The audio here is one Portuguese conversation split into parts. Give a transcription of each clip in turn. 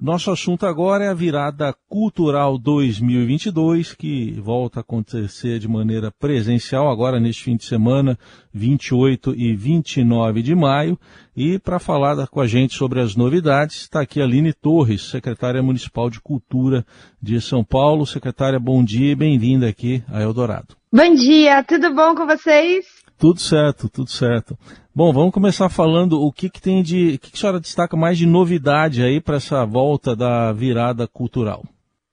Nosso assunto agora é a virada cultural 2022, que volta a acontecer de maneira presencial agora neste fim de semana, 28 e 29 de maio. E para falar com a gente sobre as novidades, está aqui a Aline Torres, secretária municipal de Cultura de São Paulo. Secretária, bom dia e bem-vinda aqui a Eldorado. Bom dia, tudo bom com vocês? Tudo certo, tudo certo. Bom, vamos começar falando o que, que tem de. O que, que a senhora destaca mais de novidade aí para essa volta da virada cultural?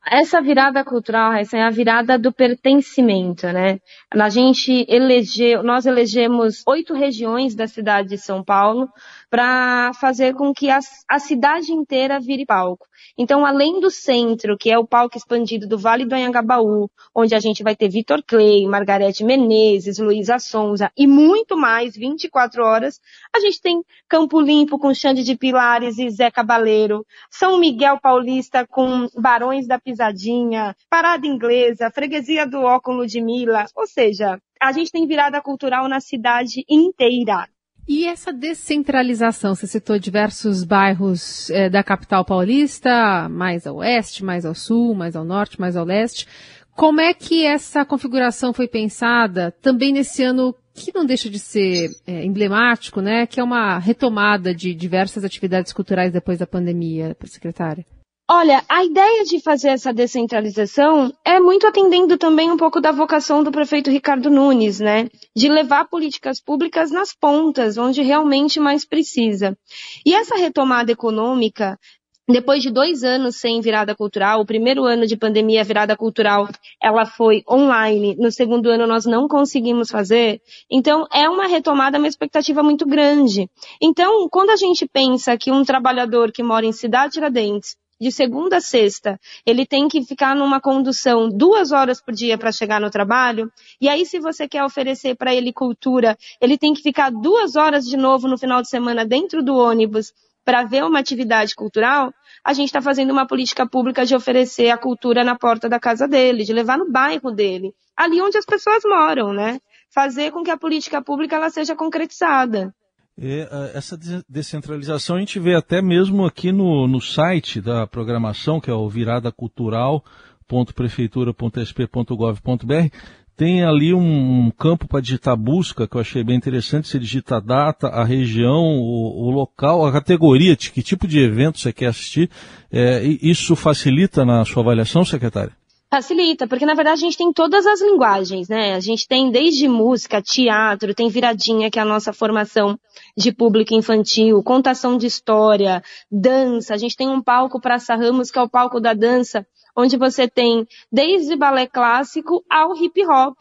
Essa virada cultural, essa é a virada do pertencimento, né? A gente elegeu, nós elegemos oito regiões da cidade de São Paulo para fazer com que a, a cidade inteira vire palco. Então, além do centro, que é o palco expandido do Vale do Anhangabaú, onde a gente vai ter Vitor Clay, Margarete Menezes, Luísa Sonza e muito mais, 24 horas, a gente tem Campo Limpo com Xande de Pilares e Zé Cabaleiro, São Miguel Paulista com Barões da Pisadinha, Parada Inglesa, Freguesia do Óculo de Mila, ou seja, a gente tem virada cultural na cidade inteira. E essa descentralização, você citou diversos bairros é, da capital paulista, mais ao oeste, mais ao sul, mais ao norte, mais ao leste. Como é que essa configuração foi pensada também nesse ano que não deixa de ser é, emblemático, né? Que é uma retomada de diversas atividades culturais depois da pandemia, secretária? Olha, a ideia de fazer essa descentralização é muito atendendo também um pouco da vocação do prefeito Ricardo Nunes, né? De levar políticas públicas nas pontas, onde realmente mais precisa. E essa retomada econômica, depois de dois anos sem virada cultural, o primeiro ano de pandemia, a virada cultural, ela foi online. No segundo ano, nós não conseguimos fazer. Então, é uma retomada, uma expectativa muito grande. Então, quando a gente pensa que um trabalhador que mora em Cidade Tiradentes de segunda a sexta, ele tem que ficar numa condução duas horas por dia para chegar no trabalho, e aí se você quer oferecer para ele cultura, ele tem que ficar duas horas de novo no final de semana dentro do ônibus para ver uma atividade cultural, a gente está fazendo uma política pública de oferecer a cultura na porta da casa dele, de levar no bairro dele, ali onde as pessoas moram, né? Fazer com que a política pública ela seja concretizada. Uh, essa descentralização a gente vê até mesmo aqui no, no site da programação, que é o viradacultural.prefeitura.sp.gov.br, tem ali um, campo para digitar busca, que eu achei bem interessante. Você digita a data, a região, o, o local, a categoria, que tipo de evento você quer assistir. É, isso facilita na sua avaliação, secretária? Facilita, porque na verdade a gente tem todas as linguagens, né? A gente tem desde música, teatro, tem viradinha, que é a nossa formação de público infantil, contação de história, dança. A gente tem um palco Praça Ramos, que é o palco da dança, onde você tem desde balé clássico ao hip hop,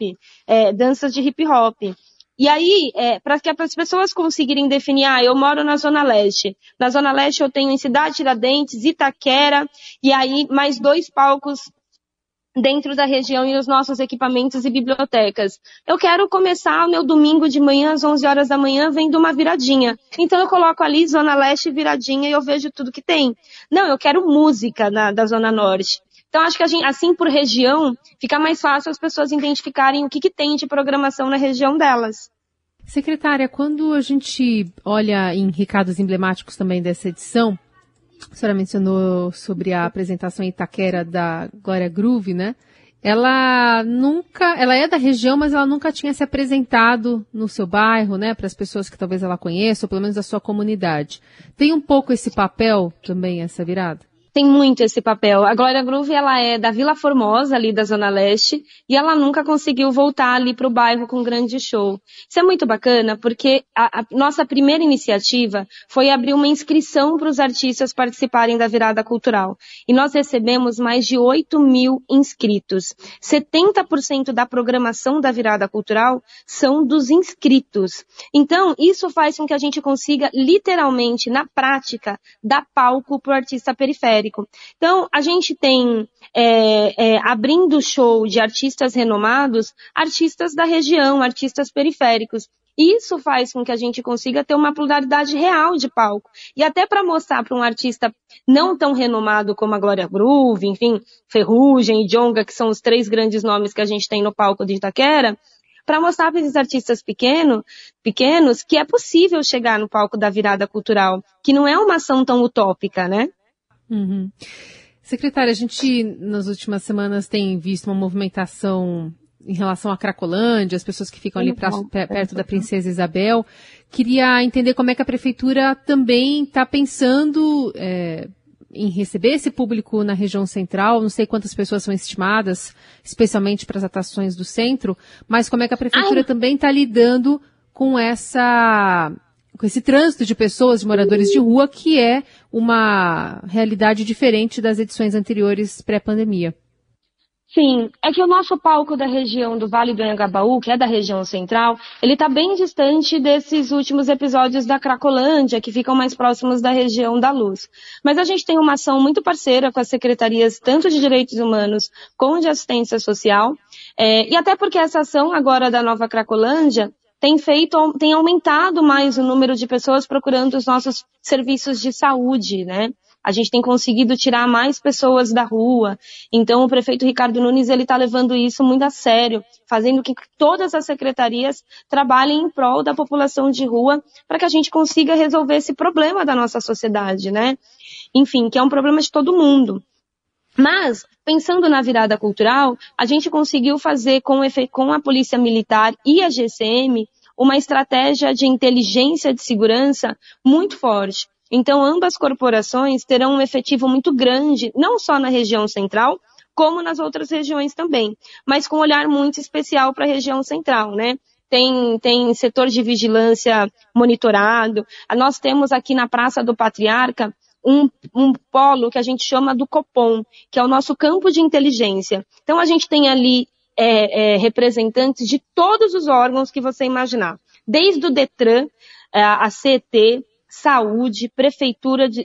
é, danças de hip hop. E aí, é, para que as pessoas conseguirem definir, ah, eu moro na Zona Leste. Na Zona Leste eu tenho em Cidade Tiradentes, Itaquera, e aí mais dois palcos dentro da região e os nossos equipamentos e bibliotecas. Eu quero começar o meu domingo de manhã às 11 horas da manhã vendo uma viradinha. Então eu coloco ali Zona Leste viradinha e eu vejo tudo que tem. Não, eu quero música na, da Zona Norte. Então acho que gente, assim por região, fica mais fácil as pessoas identificarem o que, que tem de programação na região delas. Secretária, quando a gente olha em recados emblemáticos também dessa edição, a senhora mencionou sobre a apresentação em Itaquera da Glória Groove, né? Ela nunca, ela é da região, mas ela nunca tinha se apresentado no seu bairro, né, para as pessoas que talvez ela conheça, ou pelo menos da sua comunidade. Tem um pouco esse papel também, essa virada? Tem muito esse papel. A Glória Groove, ela é da Vila Formosa, ali da Zona Leste, e ela nunca conseguiu voltar ali para o bairro com um grande show. Isso é muito bacana, porque a, a nossa primeira iniciativa foi abrir uma inscrição para os artistas participarem da virada cultural. E nós recebemos mais de 8 mil inscritos. 70% da programação da virada cultural são dos inscritos. Então, isso faz com que a gente consiga, literalmente, na prática, dar palco para o artista periférico Então, a gente tem, é, é, abrindo show de artistas renomados, artistas da região, artistas periféricos. Isso faz com que a gente consiga ter uma pluralidade real de palco. E até para mostrar para um artista não tão renomado como a Glória Groove, enfim, Ferrugem e Jonga, que são os três grandes nomes que a gente tem no palco de Itaquera, para mostrar para esses artistas pequeno, pequenos que é possível chegar no palco da virada cultural, que não é uma ação tão utópica, né? Uhum. Secretária, a gente nas últimas semanas tem visto uma movimentação em relação à Cracolândia, as pessoas que ficam ali pra, perto da Princesa Isabel. Queria entender como é que a prefeitura também está pensando é, em receber esse público na região central. Não sei quantas pessoas são estimadas, especialmente para as atrações do centro, mas como é que a prefeitura Ai. também está lidando com essa com esse trânsito de pessoas, de moradores de rua, que é uma realidade diferente das edições anteriores pré-pandemia. Sim, é que o nosso palco da região do Vale do Anhangabaú, que é da região central, ele está bem distante desses últimos episódios da Cracolândia, que ficam mais próximos da região da Luz. Mas a gente tem uma ação muito parceira com as secretarias tanto de direitos humanos como de assistência social, é, e até porque essa ação agora da nova Cracolândia tem feito, tem aumentado mais o número de pessoas procurando os nossos serviços de saúde, né? A gente tem conseguido tirar mais pessoas da rua. Então, o prefeito Ricardo Nunes ele está levando isso muito a sério, fazendo que todas as secretarias trabalhem em prol da população de rua para que a gente consiga resolver esse problema da nossa sociedade, né? Enfim, que é um problema de todo mundo. Mas, pensando na virada cultural, a gente conseguiu fazer com, com a Polícia Militar e a GCM uma estratégia de inteligência de segurança muito forte. Então, ambas corporações terão um efetivo muito grande, não só na região central, como nas outras regiões também, mas com um olhar muito especial para a região central, né? Tem, tem setor de vigilância monitorado. Nós temos aqui na Praça do Patriarca um, um polo que a gente chama do COPOM, que é o nosso campo de inteligência. Então a gente tem ali é, é, representantes de todos os órgãos que você imaginar, desde o Detran, é, a CET, saúde, prefeitura, de,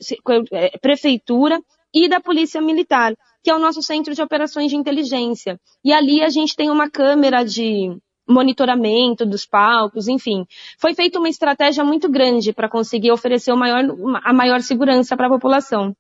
é, prefeitura e da Polícia Militar, que é o nosso centro de operações de inteligência. E ali a gente tem uma câmera de monitoramento dos palcos, enfim. Foi feita uma estratégia muito grande para conseguir oferecer maior, a maior segurança para a população.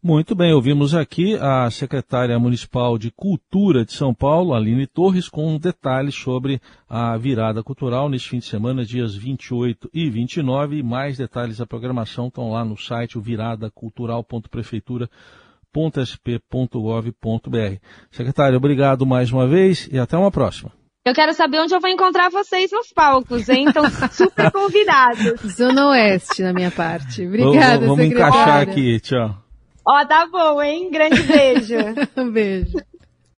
Muito bem, ouvimos aqui a secretária municipal de Cultura de São Paulo, Aline Torres, com detalhes sobre a virada cultural neste fim de semana, dias 28 e 29. Mais detalhes da programação estão lá no site viradacultural.prefeitura.sp.gov.br. Secretária, obrigado mais uma vez e até uma próxima. Eu quero saber onde eu vou encontrar vocês nos palcos, hein? Então, super convidados. Zona Oeste, na minha parte. Obrigada, Vamos, vamos encaixar aqui, tchau. Ó, tá bom, hein? Grande beijo. um beijo.